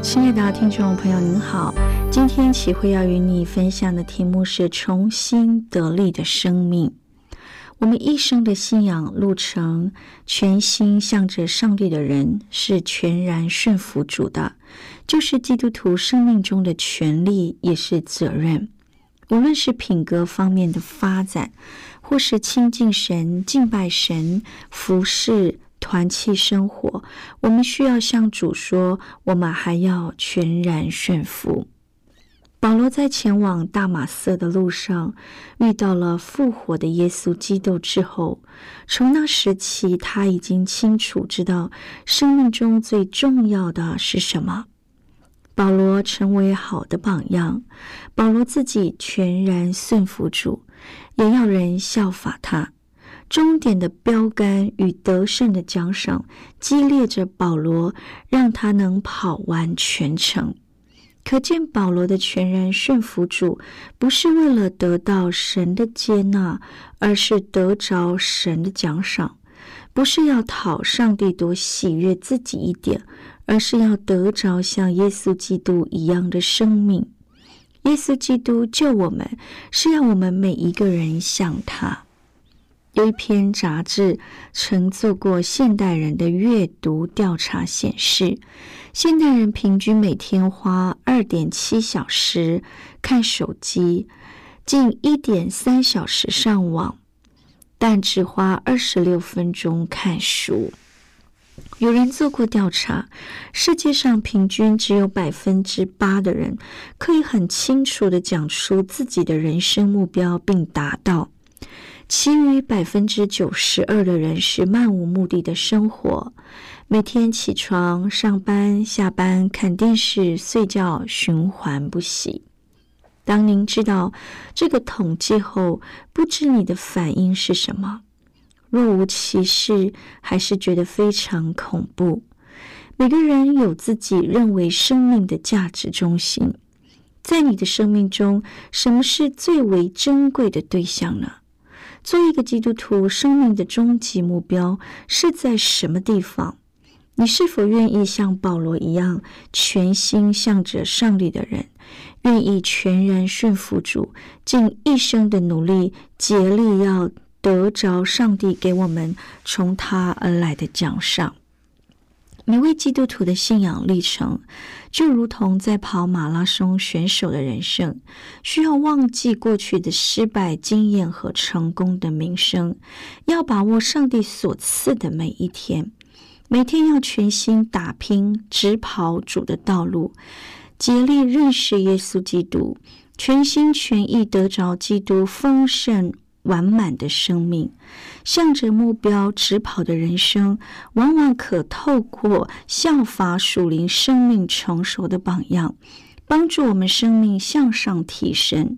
亲爱的听众朋友，您好，今天启慧要与你分享的题目是“重新得力的生命”。我们一生的信仰路程，全心向着上帝的人是全然顺服主的，就是基督徒生命中的权利，也是责任。无论是品格方面的发展，或是亲近神、敬拜神、服侍、团契生活，我们需要向主说，我们还要全然顺服。保罗在前往大马色的路上遇到了复活的耶稣基督之后，从那时起，他已经清楚知道生命中最重要的是什么。保罗成为好的榜样，保罗自己全然顺服主，也要人效法他。终点的标杆与得胜的奖赏激励着保罗，让他能跑完全程。可见保罗的全然顺服主，不是为了得到神的接纳，而是得着神的奖赏；不是要讨上帝多喜悦自己一点，而是要得着像耶稣基督一样的生命。耶稣基督救我们，是要我们每一个人像他。有一篇杂志曾做过现代人的阅读调查，显示现代人平均每天花二点七小时看手机，近一点三小时上网，但只花二十六分钟看书。有人做过调查，世界上平均只有百分之八的人可以很清楚的讲出自己的人生目标并达到。其余百分之九十二的人是漫无目的的生活，每天起床、上班、下班、看电视、睡觉，循环不息。当您知道这个统计后，不知你的反应是什么？若无其事，还是觉得非常恐怖？每个人有自己认为生命的价值中心，在你的生命中，什么是最为珍贵的对象呢？做一个基督徒，生命的终极目标是在什么地方？你是否愿意像保罗一样，全心向着上帝的人，愿意全然顺服主，尽一生的努力，竭力要得着上帝给我们从他而来的奖赏？每位基督徒的信仰历程，就如同在跑马拉松选手的人生，需要忘记过去的失败经验和成功的名声，要把握上帝所赐的每一天，每天要全心打拼，直跑主的道路，竭力认识耶稣基督，全心全意得着基督丰盛。完满的生命，向着目标直跑的人生，往往可透过效法属灵生命成熟的榜样，帮助我们生命向上提升。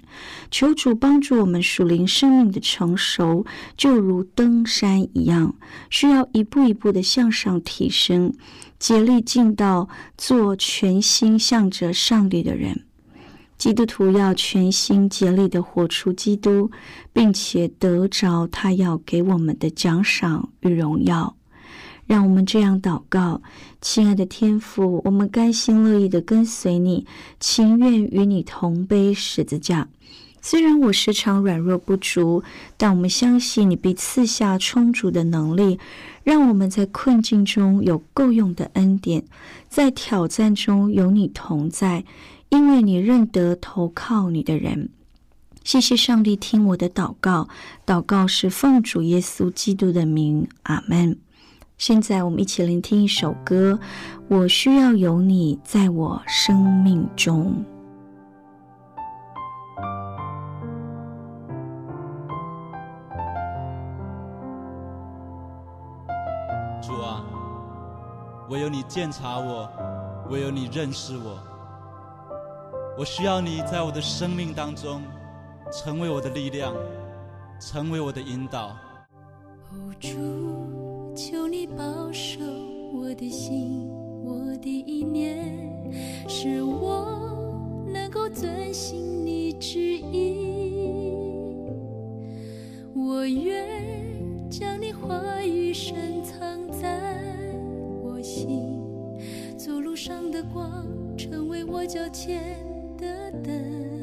求主帮助我们属灵生命的成熟，就如登山一样，需要一步一步的向上提升，竭力尽到做全心向着上帝的人。基督徒要全心竭力的活出基督，并且得着他要给我们的奖赏与荣耀。让我们这样祷告：亲爱的天父，我们甘心乐意的跟随你，情愿与你同背十字架，虽然我时常软弱不足，但我们相信你必赐下充足的能力，让我们在困境中有够用的恩典，在挑战中有你同在，因为你认得投靠你的人。谢谢上帝，听我的祷告。祷告是奉主耶稣基督的名，阿门。现在我们一起聆听一首歌，《我需要有你在我生命中》。主啊唯有你鉴察我，唯有你认识我。我需要你在我的生命当中，成为我的力量，成为我的引导。主，求你保守我的心，我的意念，使我能够遵行你旨意。我愿将你话语深藏在我。心，走路上的光，成为我脚前的灯。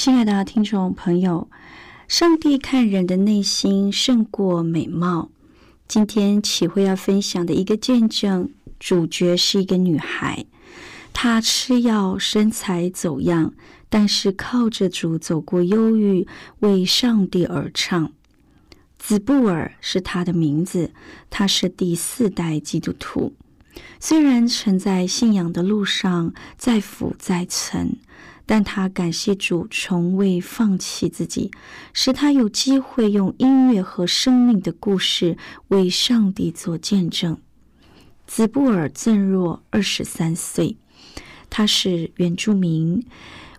亲爱的听众朋友，上帝看人的内心胜过美貌。今天启慧要分享的一个见证，主角是一个女孩，她吃药，身材走样，但是靠着主走过忧郁，为上帝而唱。子布尔是她的名字，她是第四代基督徒，虽然曾在信仰的路上再浮再沉。但他感谢主从未放弃自己，使他有机会用音乐和生命的故事为上帝做见证。子布尔赠若二十三岁，他是原住民。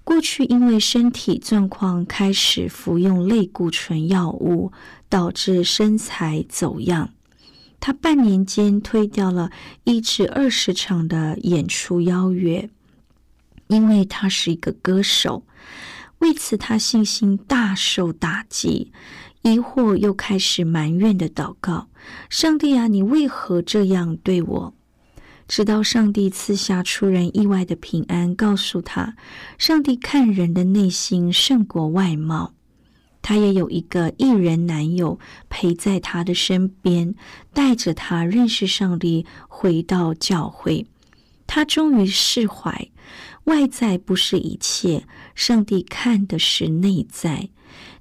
过去因为身体状况开始服用类固醇药物，导致身材走样。他半年间推掉了一至二十场的演出邀约，因为他是一个歌手。为此，他信心大受打击，疑惑又开始埋怨的祷告：“上帝啊，你为何这样对我？”直到上帝赐下出人意外的平安，告诉他，上帝看人的内心胜过外貌。他也有一个艺人男友陪在他的身边，带着他认识上帝，回到教会。他终于释怀，外在不是一切，上帝看的是内在。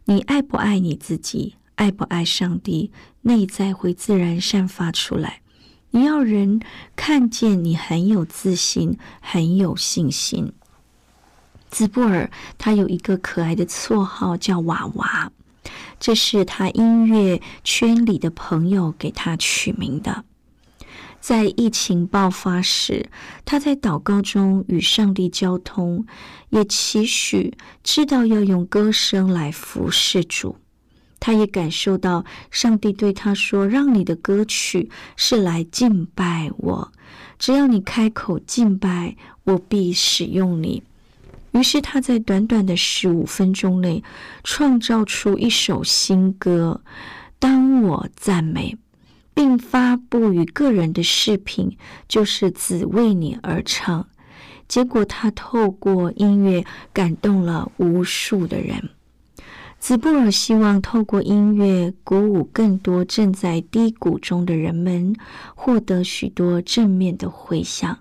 你爱不爱你自己？爱不爱上帝？内在会自然散发出来。你要人看见你很有自信，很有信心。兹布尔他有一个可爱的绰号叫娃娃，这是他音乐圈里的朋友给他取名的。在疫情爆发时，他在祷告中与上帝交通，也期许知道要用歌声来服侍主。他也感受到上帝对他说：“让你的歌曲是来敬拜我，只要你开口敬拜，我必使用你。”于是他在短短的十五分钟内创造出一首新歌《当我赞美》，并发布于个人的视频，就是只为你而唱。结果他透过音乐感动了无数的人。子布尔希望透过音乐鼓舞更多正在低谷中的人们，获得许多正面的回响。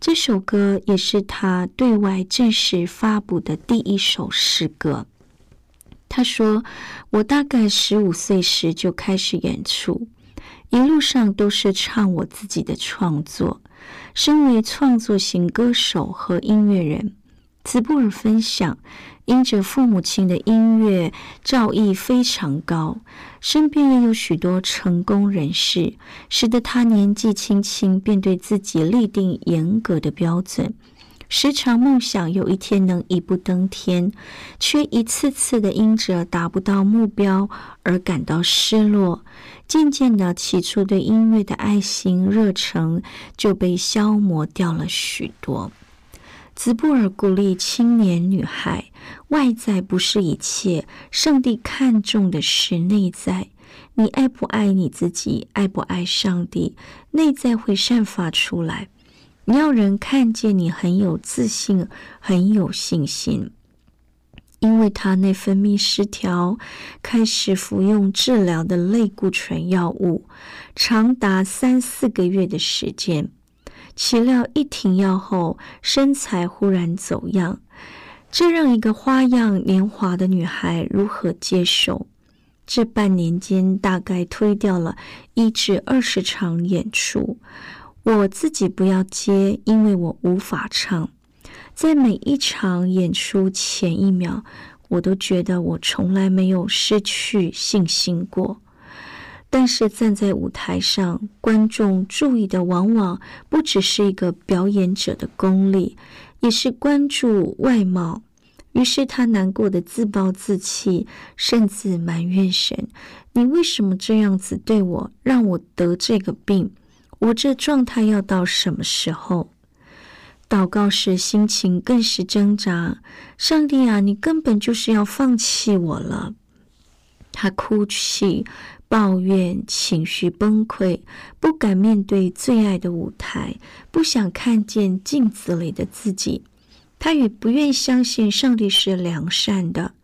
这首歌也是他对外正式发布的第一首诗歌。他说：“我大概十五岁时就开始演出，一路上都是唱我自己的创作。身为创作型歌手和音乐人，子布尔分享。”因着父母亲的音乐造诣非常高，身边也有许多成功人士，使得他年纪轻轻便对自己立定严格的标准，时常梦想有一天能一步登天，却一次次的因着达不到目标而感到失落。渐渐的，起初对音乐的爱心热诚就被消磨掉了许多。兹布尔鼓励青年女孩：外在不是一切，上帝看重的是内在。你爱不爱你自己？爱不爱上帝？内在会散发出来。你要人看见你很有自信，很有信心。因为他内分泌失调，开始服用治疗的类固醇药物，长达三四个月的时间。岂料一停药后，身材忽然走样，这让一个花样年华的女孩如何接受？这半年间，大概推掉了一至二十场演出。我自己不要接，因为我无法唱。在每一场演出前一秒，我都觉得我从来没有失去信心过。但是站在舞台上，观众注意的往往不只是一个表演者的功力，也是关注外貌。于是他难过的自暴自弃，甚至埋怨神：“你为什么这样子对我，让我得这个病？我这状态要到什么时候？”祷告时心情更是挣扎：“上帝啊，你根本就是要放弃我了。”他哭泣。抱怨、情绪崩溃，不敢面对最爱的舞台，不想看见镜子里的自己。他也不愿相信上帝是良善的。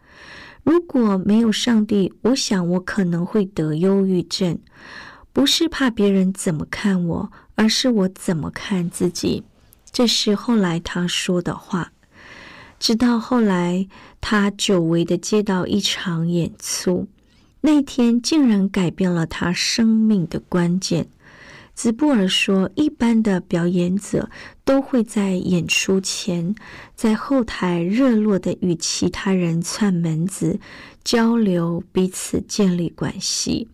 如果没有上帝，我想我可能会得忧郁症。不是怕别人怎么看我，而是我怎么看自己。这是后来他说的话。直到后来，他久违的接到一场演出。那天竟然改变了他生命的关键。兹布尔说，一般的表演者都会在演出前，在后台热络的与其他人串门子、交流，彼此建立关系。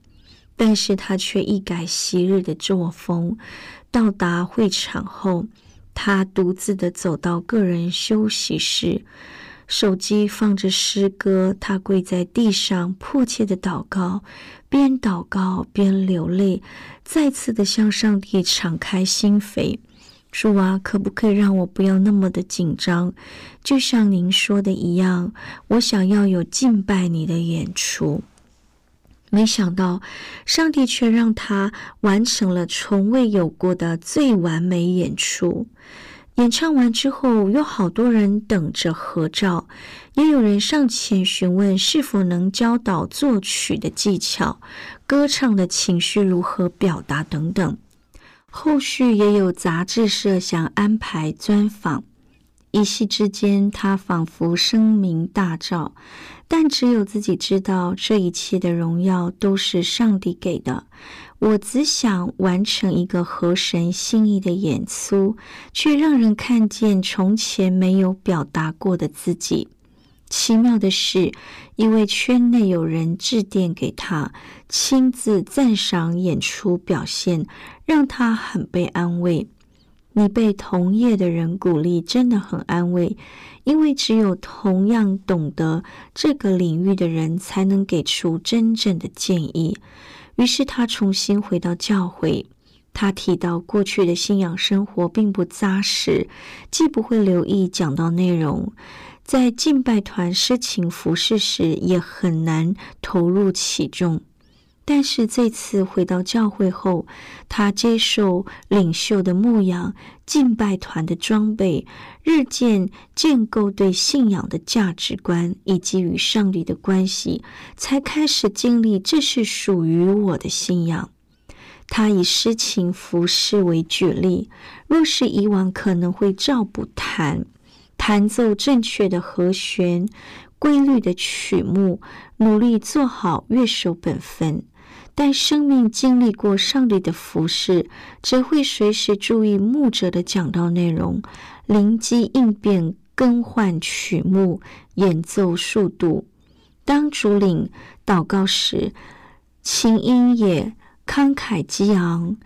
但是他却一改昔日的作风，到达会场后，他独自的走到个人休息室。手机放着诗歌，他跪在地上，迫切的祷告，边祷告边流泪，再次的向上帝敞开心扉。主啊，可不可以让我不要那么的紧张？就像您说的一样，我想要有敬拜你的演出。没想到，上帝却让他完成了从未有过的最完美演出。演唱完之后，有好多人等着合照，也有人上前询问是否能教导作曲的技巧、歌唱的情绪如何表达等等。后续也有杂志社想安排专访，一夕之间，他仿佛声名大噪。但只有自己知道，这一切的荣耀都是上帝给的。我只想完成一个合神心意的演出，却让人看见从前没有表达过的自己。奇妙的是，一位圈内有人致电给他，亲自赞赏演出表现，让他很被安慰。你被同业的人鼓励，真的很安慰，因为只有同样懂得这个领域的人，才能给出真正的建议。于是他重新回到教会。他提到过去的信仰生活并不扎实，既不会留意讲到内容，在敬拜团诗情服饰时也很难投入其中。但是这次回到教会后，他接受领袖的牧养，敬拜团的装备，日渐建构对信仰的价值观以及与上帝的关系，才开始经历这是属于我的信仰。他以诗情服饰为举例，若是以往可能会照补弹，弹奏正确的和弦、规律的曲目，努力做好乐手本分。但生命经历过上帝的服侍，则会随时注意牧者的讲道内容，灵机应变更换曲目、演奏速度。当主领祷告时，琴音也慷慨激昂；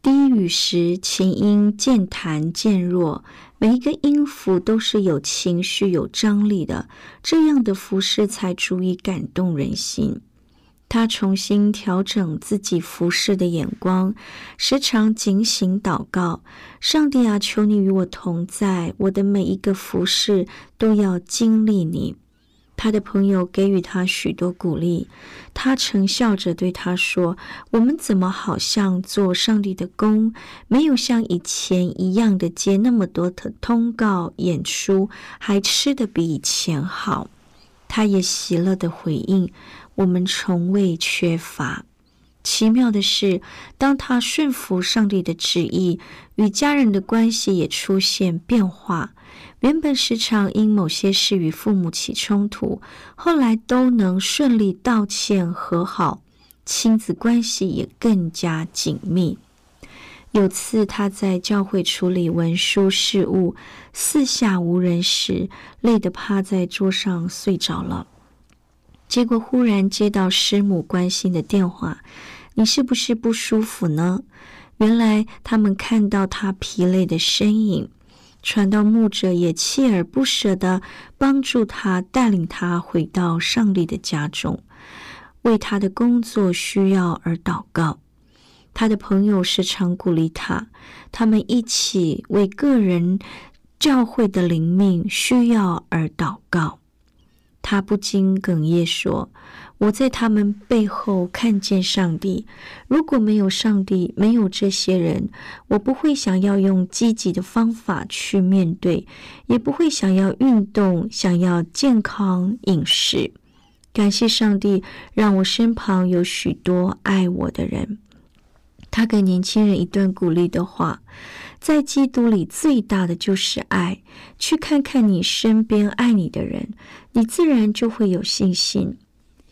低语时，琴音渐弹渐弱。每一个音符都是有情绪、有张力的，这样的服饰才足以感动人心。他重新调整自己服侍的眼光，时常警醒祷告：“上帝啊，求你与我同在，我的每一个服侍都要经历你。”他的朋友给予他许多鼓励，他曾笑着对他说：“我们怎么好像做上帝的工，没有像以前一样的接那么多的通告演出，还吃得比以前好？”他也喜乐的回应。我们从未缺乏。奇妙的是，当他顺服上帝的旨意，与家人的关系也出现变化。原本时常因某些事与父母起冲突，后来都能顺利道歉和好，亲子关系也更加紧密。有次他在教会处理文书事务，四下无人时，累得趴在桌上睡着了。结果忽然接到师母关心的电话：“你是不是不舒服呢？”原来他们看到他疲累的身影，传道牧者也锲而不舍地帮助他，带领他回到上帝的家中，为他的工作需要而祷告。他的朋友时常鼓励他，他们一起为个人、教会的灵命需要而祷告。他不禁哽咽说：“我在他们背后看见上帝。如果没有上帝，没有这些人，我不会想要用积极的方法去面对，也不会想要运动，想要健康饮食。感谢上帝，让我身旁有许多爱我的人。”他给年轻人一段鼓励的话。在基督里，最大的就是爱。去看看你身边爱你的人，你自然就会有信心。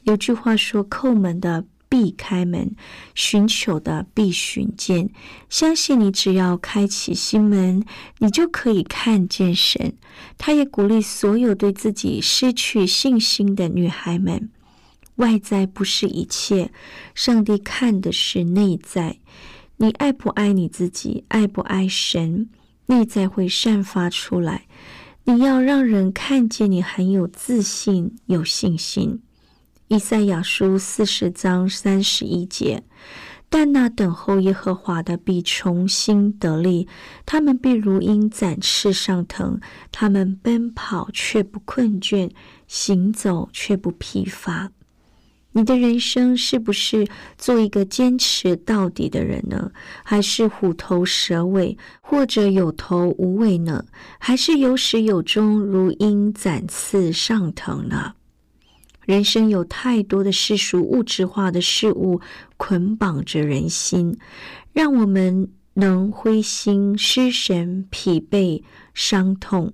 有句话说：“叩门的必开门，寻求的必寻见。相信你只要开启心门，你就可以看见神。他也鼓励所有对自己失去信心的女孩们：外在不是一切，上帝看的是内在。你爱不爱你自己？爱不爱神？内在会散发出来。你要让人看见你很有自信、有信心。以赛亚书四十章三十一节，但那等候耶和华的必重新得力，他们必如鹰展翅上腾，他们奔跑却不困倦，行走却不疲乏。你的人生是不是做一个坚持到底的人呢？还是虎头蛇尾，或者有头无尾呢？还是有始有终，如鹰展翅上腾呢？人生有太多的世俗物质化的事物捆绑着人心，让我们能灰心失神、疲惫、伤痛。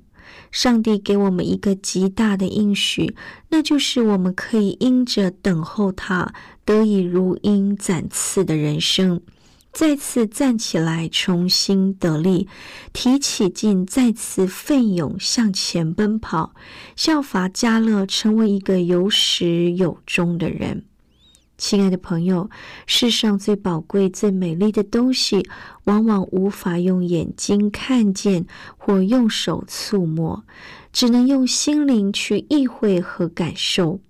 上帝给我们一个极大的应许，那就是我们可以因着等候他，得以如鹰展翅的人生，再次站起来，重新得力，提起劲，再次奋勇向前奔跑，效法加勒，成为一个有始有终的人。亲爱的朋友，世上最宝贵、最美丽的东西，往往无法用眼睛看见或用手触摸，只能用心灵去意会和感受。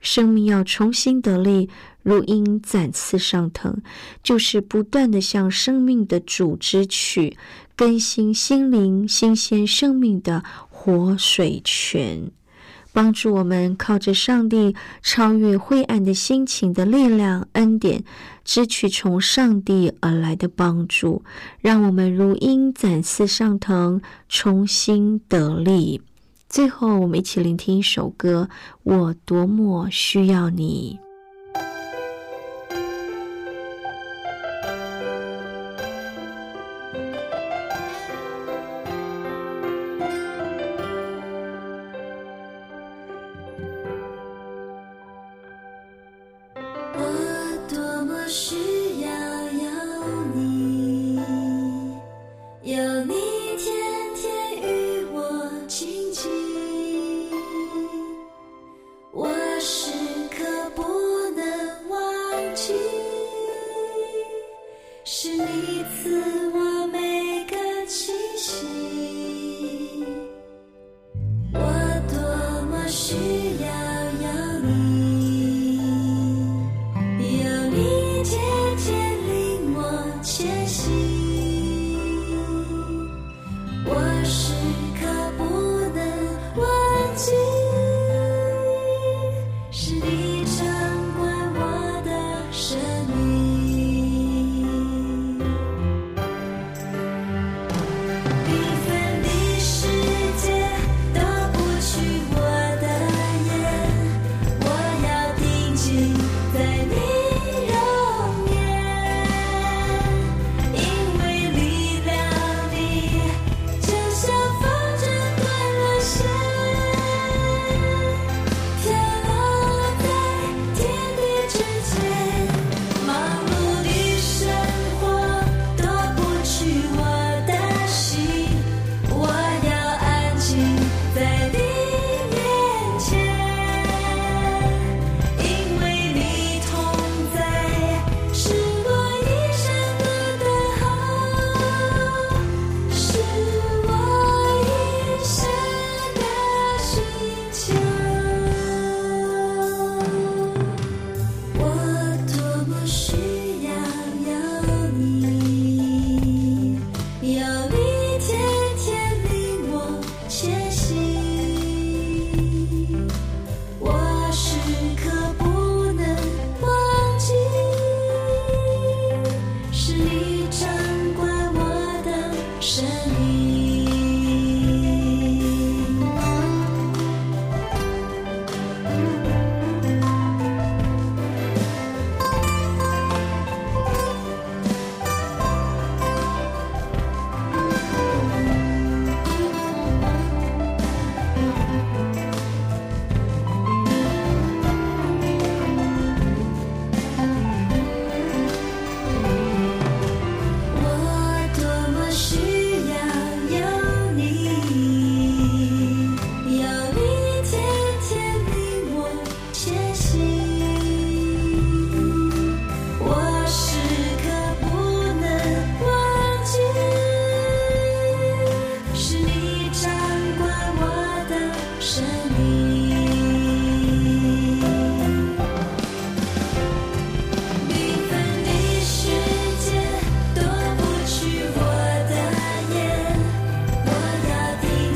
生命要重新得力，如鹰展翅上腾，就是不断的向生命的主织取更新心灵、新鲜生命的活水泉。帮助我们靠着上帝超越灰暗的心情的力量恩典，支取从上帝而来的帮助，让我们如鹰展翅上腾，重新得力。最后，我们一起聆听一首歌：我多么需要你。需要。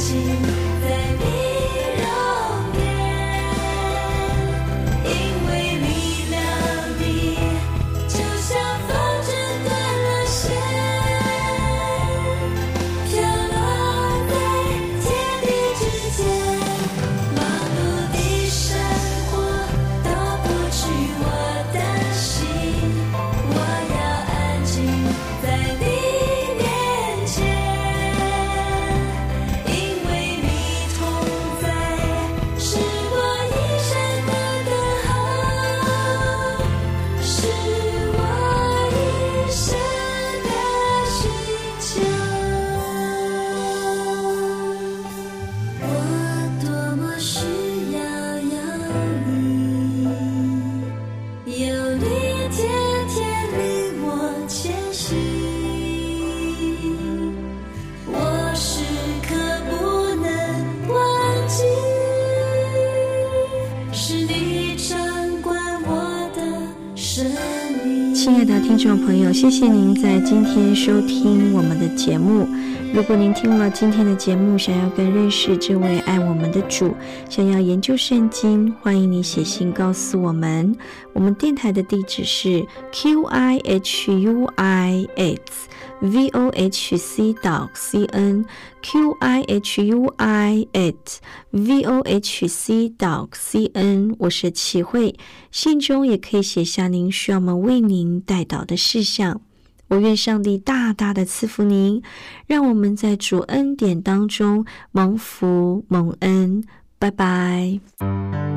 心。听众朋友，谢谢您在今天收听我们的节目。如果您听了今天的节目，想要更认识这位爱我们的主，想要研究圣经，欢迎你写信告诉我们。我们电台的地址是 q i h u i s v o h c dot c n q i h u i s v o h c dot c n。我是启慧，信中也可以写下您需要我们为您带导的事项。我愿上帝大大的赐福您，让我们在主恩典当中蒙福蒙恩。拜拜。